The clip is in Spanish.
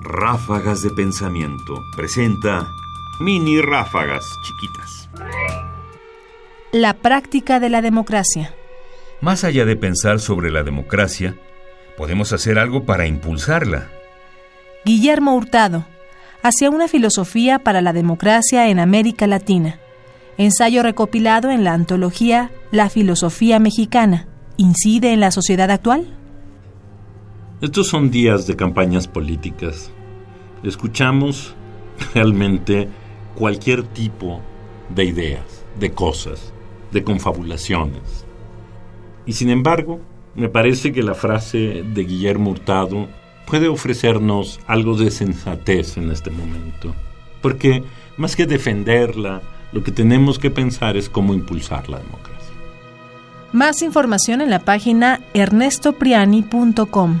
Ráfagas de Pensamiento presenta mini ráfagas chiquitas. La práctica de la democracia. Más allá de pensar sobre la democracia, podemos hacer algo para impulsarla. Guillermo Hurtado, hacia una filosofía para la democracia en América Latina. Ensayo recopilado en la antología La filosofía mexicana. ¿Incide en la sociedad actual? Estos son días de campañas políticas. Escuchamos realmente cualquier tipo de ideas, de cosas, de confabulaciones. Y sin embargo, me parece que la frase de Guillermo Hurtado puede ofrecernos algo de sensatez en este momento. Porque más que defenderla, lo que tenemos que pensar es cómo impulsar la democracia. Más información en la página ernestopriani.com.